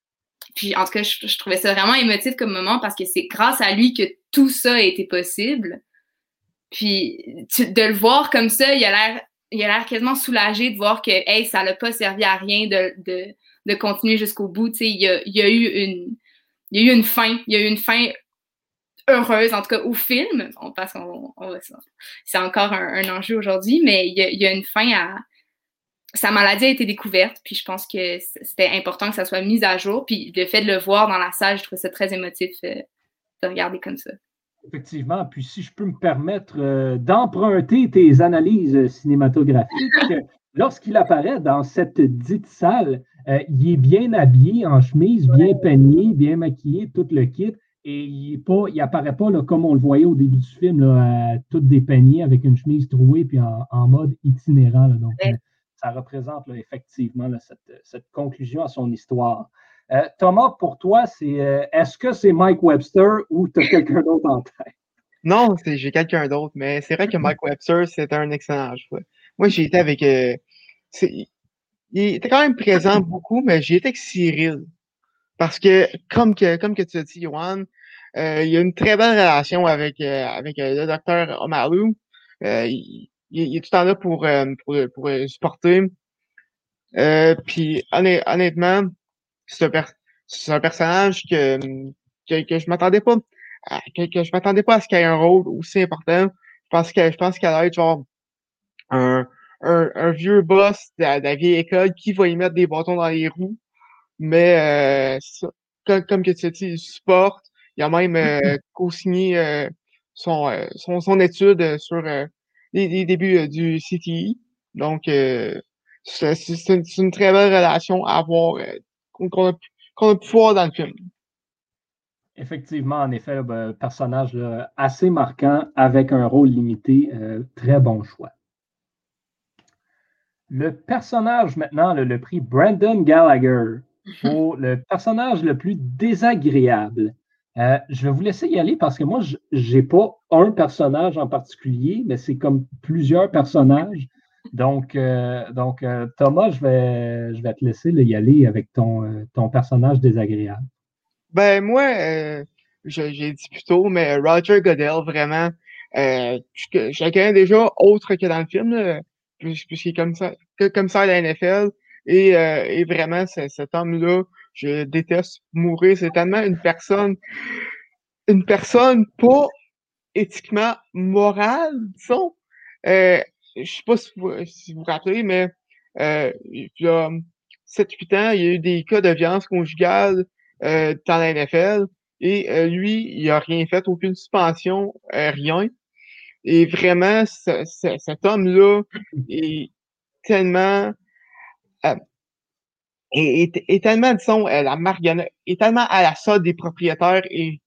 B: puis, en tout cas, je, trouvais ça vraiment émotif comme moment parce que c'est grâce à lui que tout ça a été possible. Puis de le voir comme ça, il a l'air il a l'air quasiment soulagé de voir que hey, ça n'a pas servi à rien de, de, de continuer jusqu'au bout. Il y a, il eu une il y a eu une fin, il y a eu une fin heureuse, en tout cas au film, parce qu'on c'est encore un, enjeu aujourd'hui, mais il y, a, une fin à. Sa maladie a été découverte, puis je pense que c'était important que ça soit mis à jour. Puis le fait de le voir dans la salle, je trouve ça très émotif euh, de regarder comme ça.
A: Effectivement, puis si je peux me permettre euh, d'emprunter tes analyses cinématographiques, *laughs* lorsqu'il apparaît dans cette dite salle, euh, il est bien habillé, en chemise, bien peigné, bien maquillé, tout le kit. Et il n'apparaît pas là, comme on le voyait au début du film, là, tout dépeigné avec une chemise trouée puis en, mode itinérant. donc, euh, ça représente effectivement cette, conclusion à son histoire. Euh, Thomas, pour toi, c'est est-ce que c'est Mike Webster ou tu as quelqu'un d'autre en tête?
C: Non, j'ai quelqu'un d'autre, mais c'est vrai que Mike Webster, c'était un excellent choix. Moi, j'ai été avec. Euh, il était quand même présent beaucoup, mais j'ai été avec Cyril. Parce que, comme que, comme que tu as dit, Johan, euh, il y a une très belle relation avec, euh, avec le docteur Omalu. Il, il, est tout le temps là pour, pour, pour, supporter. Puis, honnêtement, c'est un, un, personnage que, que, que je m'attendais pas que, je m'attendais pas à ce qu'il ait un rôle aussi important. Je pense que je pense qu'elle va être genre un, un, un, vieux boss de la, vieille école qui va y mettre des bâtons dans les roues. Mais euh, comme, comme que tu dis, il supporte. Il a même euh, co-signé euh, son, son, son, étude sur les, débuts du CTI. Donc c'est une, une, très belle relation à avoir qu'on a, qu'on a pu voir dans le film.
A: Effectivement, en effet, ben, personnage assez marquant avec un rôle limité. Euh, très bon choix. Le personnage maintenant, le, prix Brandon Gallagher *laughs* pour le personnage le plus désagréable. Euh, je vais vous laisser y aller parce que moi, je n'ai pas un personnage en particulier, mais c'est comme plusieurs personnages. Donc, euh, donc Thomas, je vais, je vais te laisser y aller avec ton, ton personnage désagréable.
C: Ben moi, euh, j'ai dit plus tôt, mais Roger Goodell, vraiment, euh, je, connais déjà autre que dans le film, puisqu'il est comme ça, comme ça à la NFL. Et, euh, et vraiment, cet homme-là, je déteste mourir. C'est tellement une personne, une personne pas éthiquement morale, disons. Euh, je sais pas si vous si vous, rappelez, mais euh, il y a 7-8 ans, il y a eu des cas de violence conjugale euh, dans la NFL. Et euh, lui, il a rien fait, aucune suspension, euh, rien. Et vraiment, cet homme-là est tellement est, est, tellement, disons, la marionnette, est tellement à la solde des propriétaires et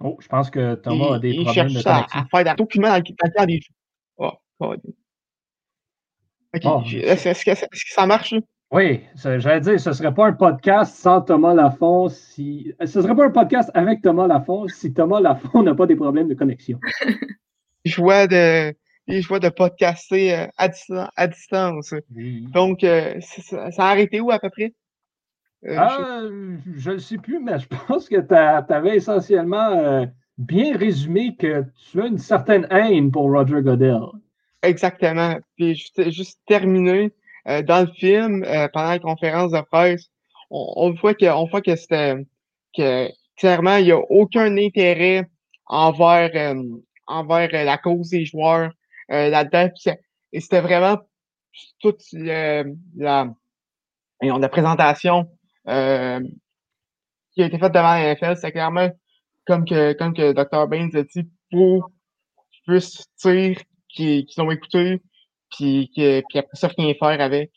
A: Oh, je pense que Thomas a des problèmes de connexion. À, à faire
C: dans, document dans, le des jeux. Oh, OK. Oh, Est-ce que, ça marche?
A: Oui, j'allais dire, ce ne serait pas un podcast sans Thomas Lafont si. Ce ne serait pas un podcast avec Thomas Lafont si Thomas Lafont *laughs* n'a pas des problèmes de connexion.
C: je vois de. Je vois de podcaster euh, à, distance. À distance. Donc, euh, ça, a arrêté où à peu près?
A: Euh, ah, je ne le sais plus, mais je *laughs* pense que tu avais essentiellement bien résumé que tu as une certaine haine pour Roger Goodell.
C: Exactement. Puis juste, juste terminé, euh, dans le film, pendant la conférence de presse, on, voit que, on voit que c'était que clairement, il n'y a aucun intérêt envers, envers la cause des joueurs là-dedans. Et c'était vraiment toute la, la présentation qui a été faite devant la NFL. C'est clairement comme que, comme que Dr. Baines a dit, pour plus dire qu'ils ont écouté puis, que, puis après ça, rien faire avec.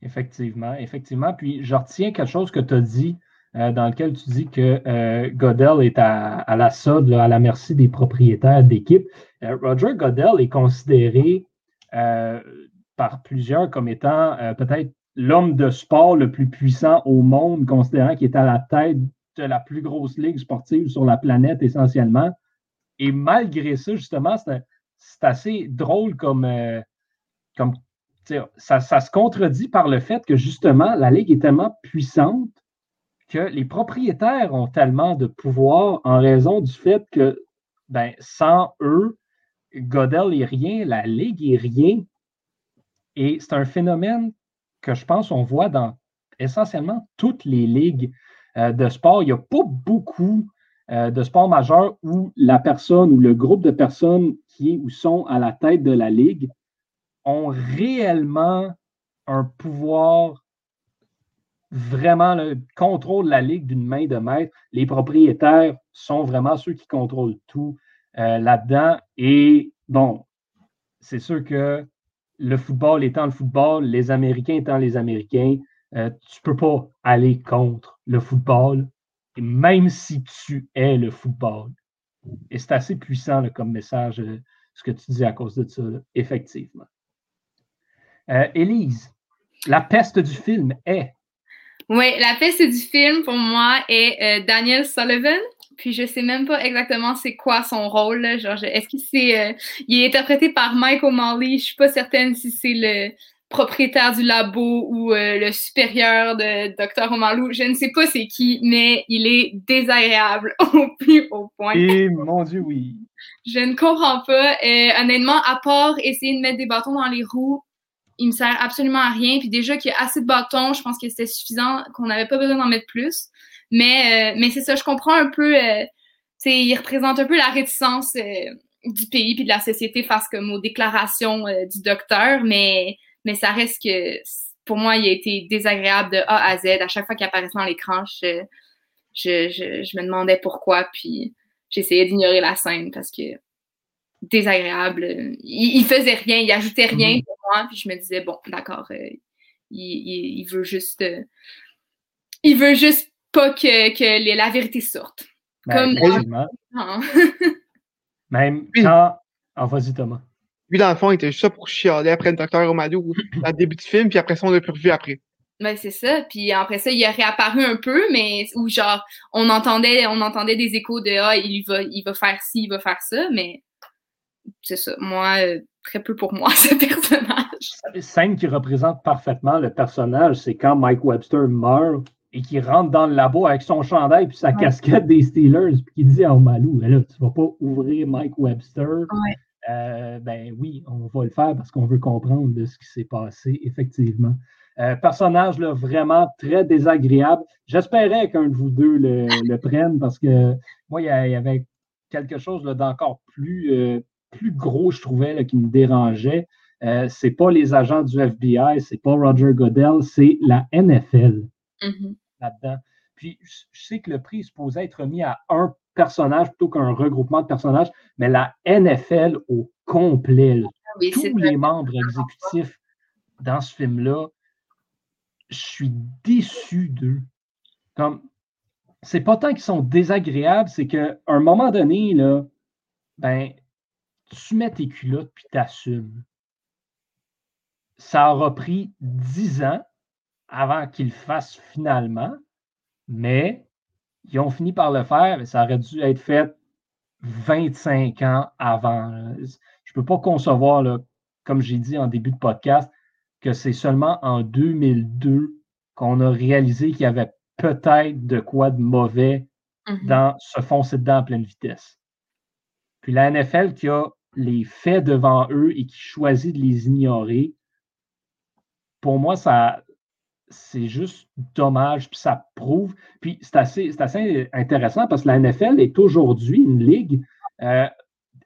A: Effectivement, effectivement. Puis je retiens quelque chose que tu as dit, euh, dans lequel tu dis que euh, Godel est à, la solde, à la merci des propriétaires d'équipe. Euh, Roger Godel est considéré par plusieurs comme étant peut-être l'homme de sport le plus puissant au monde, considérant qu'il est à la tête de la plus grosse ligue sportive sur la planète essentiellement. Et malgré ça, justement, c'est assez drôle comme, comme ça, se contredit par le fait que justement, la Ligue est tellement puissante que les propriétaires ont tellement de pouvoir en raison du fait que ben, sans eux, Godel est rien, la Ligue est rien. Et c'est un phénomène que je pense on voit dans essentiellement toutes les ligues euh, de sport. Il n'y a pas beaucoup euh, de sport majeur où la personne ou le groupe de personnes ou sont à la tête de la Ligue ont réellement un pouvoir vraiment le contrôle la Ligue d'une main de maître. Les propriétaires sont vraiment ceux qui contrôlent tout euh, là-dedans. Et bon, c'est sûr que le football étant le football, les Américains étant les Américains, euh, tu ne peux pas aller contre le football, même si tu es le football. Et c'est assez puissant comme message, euh, ce que tu dis à cause de ça, effectivement. Élise, la peste du film est.
B: Oui, la peste du film, pour moi, est Daniel Sullivan. Puis je sais même pas exactement c'est quoi son rôle. Genre, est-ce qu'il c'est, il est interprété par Mike O'Malley? Je suis pas certaine si c'est le propriétaire du labo ou euh, le supérieur de Dr. Omalou. Je ne sais pas c'est qui, mais il est désagréable *laughs* au plus haut point.
A: Et mon Dieu, oui.
B: Je ne comprends pas. Euh, honnêtement, à part essayer de mettre des bâtons dans les roues, il me sert absolument à rien. Puis déjà qu'il y a assez de bâtons, je pense que c'était suffisant, qu'on n'avait pas besoin d'en mettre plus. Mais, euh, mais c'est ça, je comprends un peu. il représente un peu la réticence du pays puis de la société face comme aux déclarations du docteur, mais mais ça reste que pour moi, il a été désagréable de A à Z. À chaque fois qu'il apparaissait dans l'écran, je, je, me demandais pourquoi, puis j'essayais d'ignorer la scène parce que désagréable. Il, faisait rien, il ajoutait rien mhm. pour moi, puis je me disais, bon, d'accord, euh, il, veut juste. Euh, il veut juste pas que, que la vérité sorte.
A: Ben, Comme *laughs* Même quand. En vas-y, Thomas.
C: Lui, dans le fond, il était juste ça pour chialer après le docteur Omadou au *coughs* début du film, puis après ça, on l'a plus revu après.
B: Ben, c'est ça. Puis après ça, il a réapparu un peu, mais où genre, on entendait, on entendait des échos de Ah, il va, il va faire ci, il va faire ça, mais c'est ça. Moi, euh, très peu pour moi, *laughs* ce personnage.
A: Scène qui représente parfaitement le personnage, c'est quand Mike Webster meurt et qu'il rentre dans le labo avec son chandail puis sa casquette des Steelers, puis qu'il dit à Omalou, là, tu vas pas ouvrir Mike Webster. Euh, ben oui, on va le faire parce qu'on veut comprendre de ce qui s'est passé, effectivement. Euh, personnage là, vraiment très désagréable. J'espérais qu'un de vous deux le, prenne parce que moi, il y, avait quelque chose d'encore plus, euh, plus gros, je trouvais, qui me dérangeait. Euh, c'est pas les agents du FBI, c'est pas Roger Goodell, c'est la NFL
B: mm-hmm.
A: là-dedans. Puis je sais que le prix est supposé être mis à un personnage plutôt qu'un regroupement de personnages, mais la NFL au complet, ah tous les membres exécutifs dans ce film-là, je suis déçu d'eux. Comme, c'est pas tant qu'ils sont désagréables, c'est qu'à un moment donné, là, ben, tu mets tes culottes puis t'assumes. Ça aura pris dix ans avant qu'ils le fassent finalement, mais ils ont fini par le faire, mais ça aurait dû être fait 25 ans avant. Je ne peux pas concevoir, comme j'ai dit en début de podcast, que c'est seulement en 2002 qu'on a réalisé qu'il y avait peut-être de quoi de mauvais mm-hmm. dans se foncer dedans à pleine vitesse. Puis la NFL qui a les faits devant eux et qui choisit de les ignorer, pour moi, ça, c'est juste dommage, puis ça prouve. Puis c'est assez, assez intéressant parce que la NFL est aujourd'hui une ligue euh,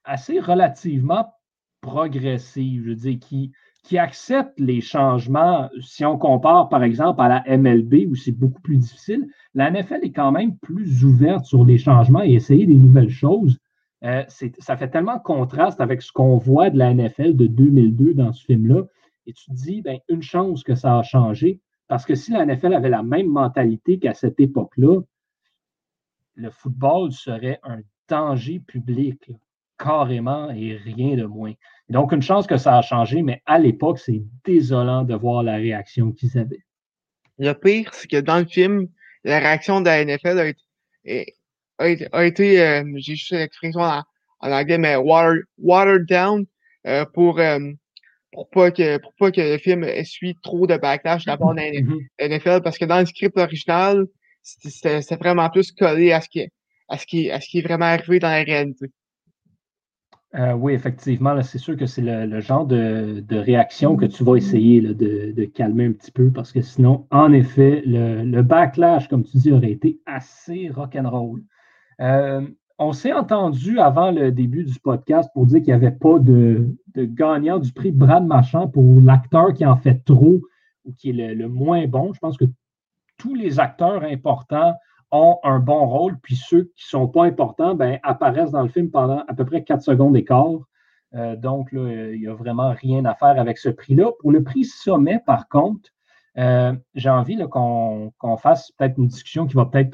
A: assez relativement progressive, je veux dire, qui, qui accepte les changements. Si on compare, par exemple, à la MLB, où c'est beaucoup plus difficile, la NFL est quand même plus ouverte sur les changements et essayer des nouvelles choses. Euh, ça fait tellement contraste avec ce qu'on voit de la NFL de 2002 dans ce film-là. Et tu te dis, ben, une chance que ça a changé. Parce que si la NFL avait la même mentalité qu'à cette époque-là, le football serait un danger public, carrément, et rien de moins. Donc, une chance que ça a changé, mais à l'époque, c'est désolant de voir la réaction qu'ils avaient.
C: Le pire, c'est que dans le film, la réaction de la NFL a été, a été, euh, j'ai juste l'expression en, anglais, mais watered, down euh, pour, euh, pour pas que pour pas que le film essuie trop de backlash d'abord dans la NFL parce que dans le script original c'était vraiment plus collé à ce qui à ce qui à ce qui est vraiment arrivé dans la réalité.
A: Euh, oui, effectivement, c'est sûr que c'est le, genre de, réaction que tu vas essayer de, calmer un petit peu parce que sinon, en effet, le, backlash, comme tu dis, aurait été assez rock'n'roll. Euh, on s'est entendu avant le début du podcast pour dire qu'il n'y avait pas de, gagnant du prix Brad Marchand pour l'acteur qui en fait trop ou qui est le, moins bon. Je pense que tous les acteurs importants ont un bon rôle, puis ceux qui ne sont pas importants ben, apparaissent dans le film pendant à peu près 4 secondes d'écart. Euh, donc, il n'y a vraiment rien à faire avec ce prix-là. Pour le prix sommet, par contre, euh, j'ai envie qu'on fasse peut-être une discussion qui va peut-être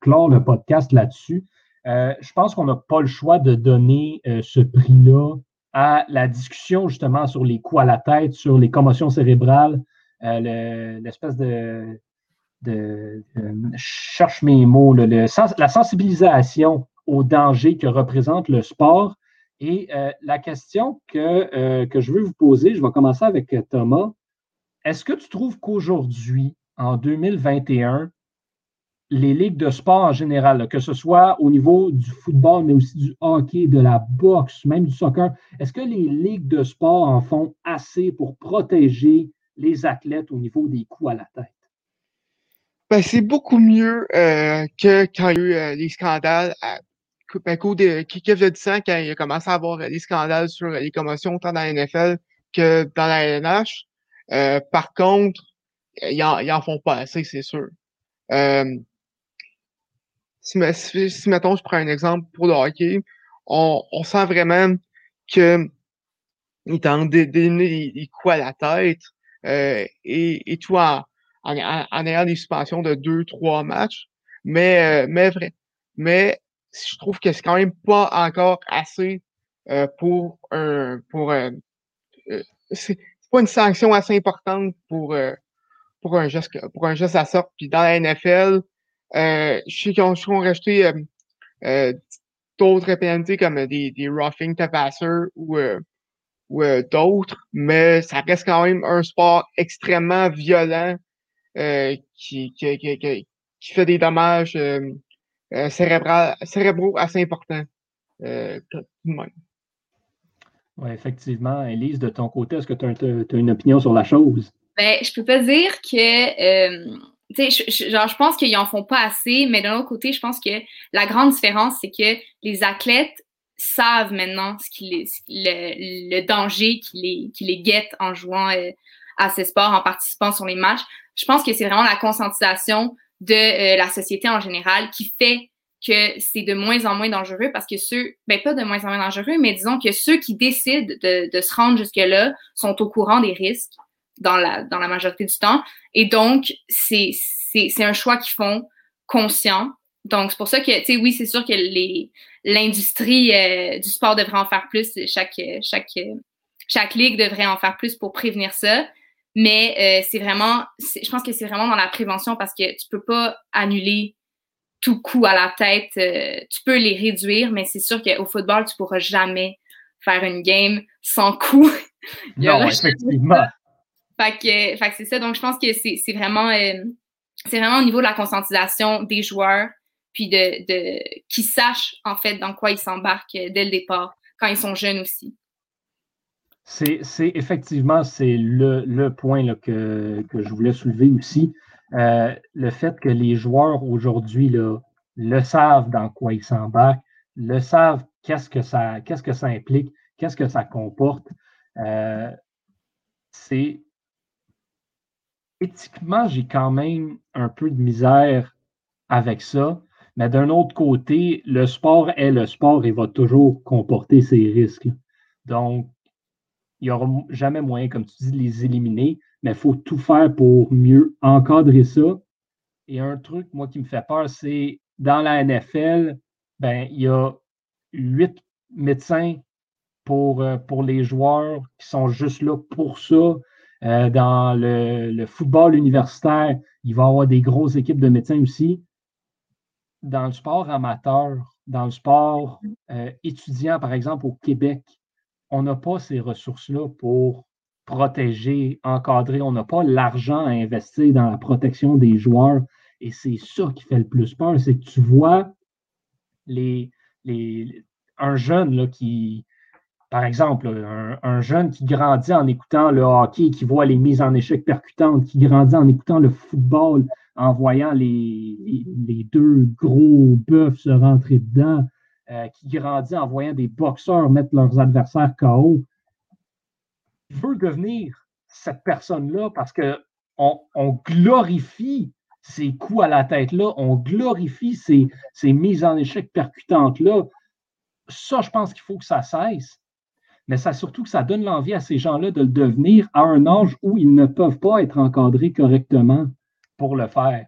A: clore le podcast là-dessus. Euh, je pense qu'on n'a pas le choix de donner euh, ce prix-là à la discussion justement sur les coups à la tête, sur les commotions cérébrales, l'espèce de de, cherche mes mots, la sensibilisation au danger que représente le sport. Et la question que, que je veux vous poser, je vais commencer avec Thomas. Est-ce que tu trouves qu'aujourd'hui, en 2021, les ligues de sport en général, que ce soit au niveau du football, mais aussi du hockey, de la boxe, même du soccer, est-ce que les ligues de sport en font assez pour protéger les athlètes au niveau des coups à la tête?
C: Ben, c'est beaucoup mieux euh, que quand il y a eu euh, les scandales. À, ben, de, Kev le quand il a commencé à avoir des scandales sur les commotions tant dans la NFL que dans la LNH. Euh, par contre, ils en, en font pas assez, c'est sûr. Euh, si, si, mettons, je prends un exemple pour le hockey, on, on sent vraiment que il tente de donner des, coups à la tête euh, et, et tout en, en, en, ayant des suspensions de deux, trois matchs. Mais, euh, mais vrai. Mais je trouve que c'est quand même pas encore assez euh, pour un pour un euh, pas une sanction assez importante pour euh, pour un geste pour un geste à sorte. Puis dans la NFL, euh, je sais qu'ils ont, rajouté euh, euh, d'autres pénalités comme des, des roughing to passer ou, euh, ou euh, d'autres, mais ça reste quand même un sport extrêmement violent qui, qui, qui, qui, fait des dommages cérébraux assez importants.
A: Oui, effectivement. Elise, de ton côté, est-ce que tu as, une opinion sur la chose?
B: Ben, je peux pas dire que tu sais, genre, je pense qu'ils en font pas assez, mais d'un autre côté, je pense que la grande différence, c'est que les athlètes savent maintenant ce qui le, danger qui les, qui les guette en jouant euh, à ces sports, en participant sur les matchs. Je pense que c'est vraiment la conscientisation de euh, la société en général qui fait que c'est de moins en moins dangereux parce que ceux, ben pas de moins en moins dangereux, mais disons que ceux qui décident de, se rendre jusque-là sont au courant des risques dans la, dans la majorité du temps. Et donc, c'est, un choix qu'ils font conscient. Donc, c'est pour ça que, tu sais, oui, c'est sûr que l'industrie euh, du sport devrait en faire plus. Chaque, chaque, chaque ligue devrait en faire plus pour prévenir ça. Mais euh, c'est vraiment, je pense que c'est vraiment dans la prévention parce que tu peux pas annuler tout coup à la tête. Euh, tu peux les réduire, mais c'est sûr qu'au football, tu pourras jamais faire une game sans coup. *laughs*
A: non, effectivement.
B: Fait que, fait que c'est ça. Donc, je pense que c'est vraiment, euh, c'est vraiment au niveau de la conscientisation des joueurs, puis de, de qu'ils sachent en fait dans quoi ils s'embarquent dès le départ, quand ils sont jeunes aussi.
A: C'est effectivement c'est le, le, point là, que, que, je voulais soulever aussi. Euh, le fait que les joueurs aujourd'hui le savent dans quoi ils s'embarquent, le savent qu'est-ce que ça implique, qu'est-ce que ça comporte. Euh, c'est éthiquement, j'ai quand même un peu de misère avec ça. Mais d'un autre côté, le sport est le sport et va toujours comporter ses risques. Donc, il n'y aura jamais moyen, comme tu dis, de les éliminer, mais il faut tout faire pour mieux encadrer ça. Et un truc, moi, qui me fait peur, c'est dans la NFL, ben, il y a huit médecins pour, euh, pour les joueurs qui sont juste là pour ça. Euh, dans le, football universitaire, il va y avoir des grosses équipes de médecins aussi. Dans le sport amateur, dans le sport euh, étudiant, par exemple, au Québec, on n'a pas ces ressources-là pour protéger, encadrer. On n'a pas l'argent à investir dans la protection des joueurs. Et c'est ça qui fait le plus peur, c'est que tu vois un jeune qui, par exemple, un, jeune qui grandit en écoutant le hockey, qui voit les mises en échec percutantes, qui grandit en écoutant le football, en voyant les, les, deux gros bœufs se rentrer dedans, euh, qui grandit en voyant des boxeurs mettre leurs adversaires KO, veut devenir cette personne-là parce qu'on on glorifie ces coups à la tête-là, on glorifie ces, ces mises en échec percutantes-là. Ça, je pense qu'il faut que ça cesse mais ça surtout que ça donne l'envie à ces gens-là de le devenir à un âge où ils ne peuvent pas être encadrés correctement pour le faire.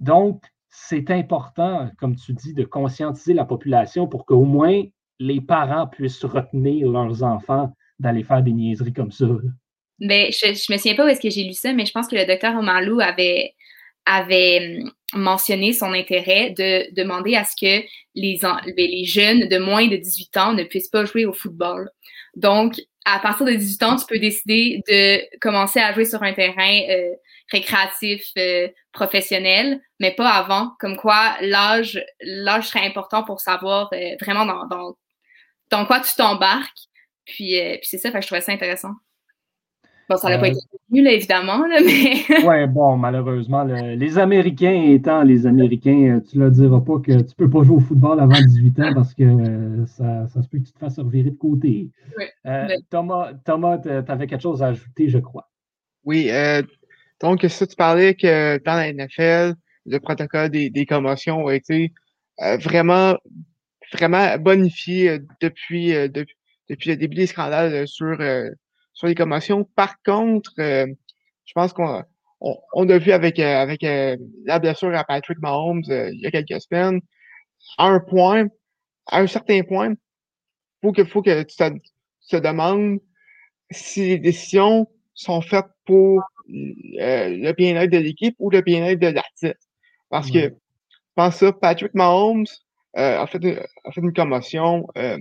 A: Donc, c'est important, comme tu dis, de conscientiser la population pour qu'au moins les parents puissent retenir leurs enfants d'aller faire des niaiseries comme ça.
B: Ben, je, je me souviens pas où est-ce que j'ai lu ça, mais je pense que le docteur Omalou avait, avait hum, mentionné son intérêt de demander à ce que les, ben, les jeunes de moins de 18 ans ne puissent pas jouer au football. Donc, à partir de 18 ans, tu peux décider de commencer à jouer sur un terrain euh, récréatif euh, professionnel, mais pas avant. Comme quoi, l'âge, l'âge serait important pour savoir euh, vraiment dans, dans, dans, quoi tu t'embarques. Puis, puis c'est ça, fait que je trouvais ça intéressant. Bon, ça n'a pas été tenu, là, évidemment, là, mais. *laughs*
A: oui, bon, malheureusement, les Américains étant les Américains, tu ne leur diras pas que tu ne peux pas jouer au football avant 18 ans parce que ça, ça se peut que tu te fasses revirer de côté. Thomas, Thomas tu avais quelque chose à ajouter, je crois.
C: Oui, euh, donc, ça, tu parlais que dans la NFL, le protocole des, des commotions a été euh, vraiment, vraiment bonifié euh, depuis, euh, depuis le début des scandales sur, sur les commotions. Par contre, je pense qu'on on, on, a vu avec, avec la blessure à Patrick Mahomes il y a quelques semaines, à un point, à un certain point, faut que, faut que tu te, tu te demandes si les décisions sont faites pour euh, le bien-être de l'équipe ou le bien-être de l'artiste. Parce que, pense ça, Patrick Mahomes euh, a, fait, a fait une commotion, euh,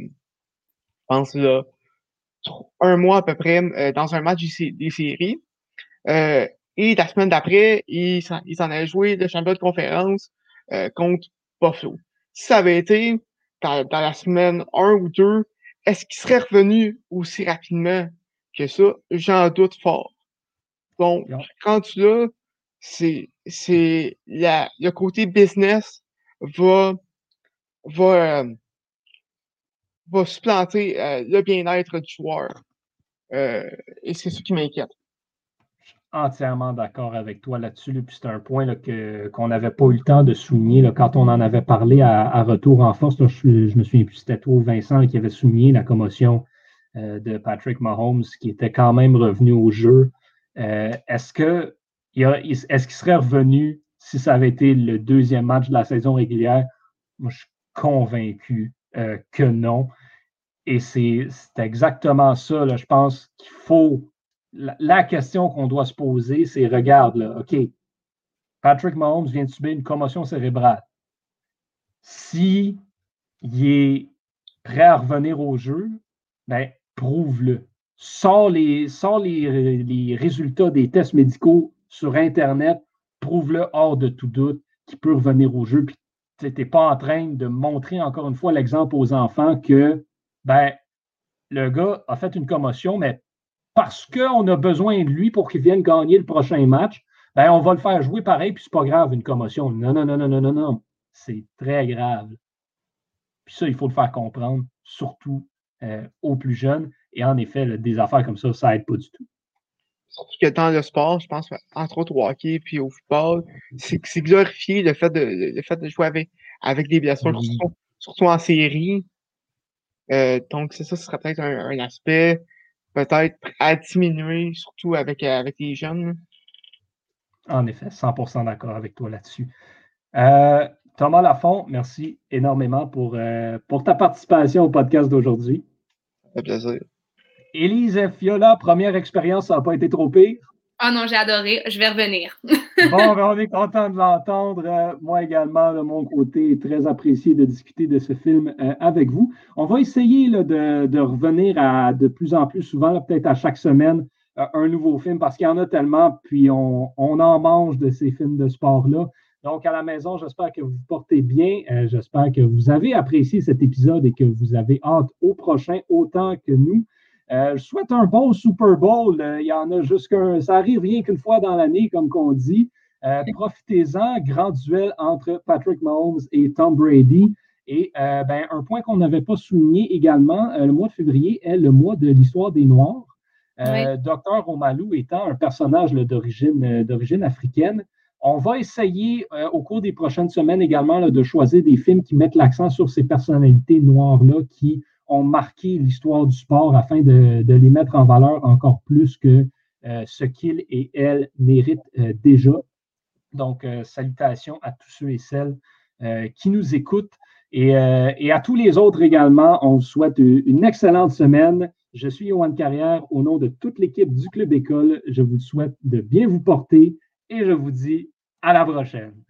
C: pense là, un mois à peu près, euh, dans un match des séries. Euh, et la semaine d'après, il s'en a joué le championnat de conférence contre Buffalo. Si ça avait été dans, dans la semaine 1 ou 2, est-ce qu'il serait revenu aussi rapidement que ça? J'en doute fort. Donc, quand tu l'as, c'est, c'est la, le côté business va, va, euh, va supplanter euh, le bien-être du joueur. Euh, et c'est ce qui m'inquiète.
A: Entièrement d'accord avec toi là-dessus. C'est un point qu'on n'avait pas eu le temps de souligner quand on en avait parlé à, retour en force. je, me souviens plus, c'était toi, Vincent, qui avait souligné la commotion de Patrick Mahomes, qui était quand même revenu au jeu euh, est-ce que est-ce qu'il serait revenu si ça avait été le deuxième match de la saison régulière? Moi, je suis convaincu euh, que non. Et c'est exactement ça, là, je pense qu'il faut. La, question qu'on doit se poser, c'est regarde, OK, Patrick Mahomes vient de subir une commotion cérébrale. Si est prêt à revenir au jeu, ben, prouve-le sors les, les, résultats des tests médicaux sur Internet, prouve-le hors de tout doute qu'il peut revenir au jeu. Puis tu n'es pas en train de montrer encore une fois l'exemple aux enfants que ben, le gars a fait une commotion, mais parce qu'on a besoin de lui pour qu'il vienne gagner le prochain match, ben, on va le faire jouer pareil, puis c'est pas grave, une commotion. Non, non, non, non, non, non, non. C'est très grave. Puis ça, il faut le faire comprendre, surtout euh, aux plus jeunes. Et en effet, des affaires comme ça, ça n'aide pas du tout.
C: Surtout que dans le sport, je pense, entre autres au hockey puis au football, c'est glorifié le fait de, le fait de jouer avec, avec des blessures, surtout, en série. Euh, donc, c'est ça, ce serait peut-être un, aspect peut-être à diminuer, surtout avec, avec les jeunes.
A: En effet, 100% d'accord avec toi là-dessus. Euh, Thomas Lafont, merci énormément pour, euh, pour ta participation au podcast d'aujourd'hui.
C: Ça fait plaisir.
A: Élise Fiola, première expérience, ça n'a pas été trop pire?
B: Ah non, j'ai adoré. Je vais revenir. *laughs*
A: bon, ben, on est content de l'entendre. Euh, moi également, de mon côté, très apprécié de discuter de ce film euh, avec vous. On va essayer de, revenir à de plus en plus souvent, peut-être à chaque semaine, euh, un nouveau film parce qu'il y en a tellement, puis on, on en mange de ces films de sport-là. Donc, à la maison, j'espère que vous vous portez bien. j'espère que vous avez apprécié cet épisode et que vous avez hâte au prochain autant que nous. Euh, je souhaite un bon Super Bowl. Euh, il y en a jusqu'un. Ça arrive rien qu'une fois dans l'année, comme qu'on dit. Euh, profitez-en. Grand duel entre Patrick Mahomes et Tom Brady. Et ben, un point qu'on n'avait pas souligné également, le mois de février est le mois de l'histoire des Noirs. Docteur Omalou étant un personnage d'origine africaine. On va essayer au cours des prochaines semaines également de choisir des films qui mettent l'accent sur ces personnalités noires-là qui ont marqué l'histoire du sport afin de, les mettre en valeur encore plus que euh, ce qu'ils et elles méritent euh, déjà. Donc, euh, salutations à tous ceux et celles qui nous écoutent et, à tous les autres également. On vous souhaite une excellente semaine Je suis Yohan Carrière. Au nom de toute l'équipe du Club École, je vous souhaite de bien vous porter et je vous dis à la prochaine.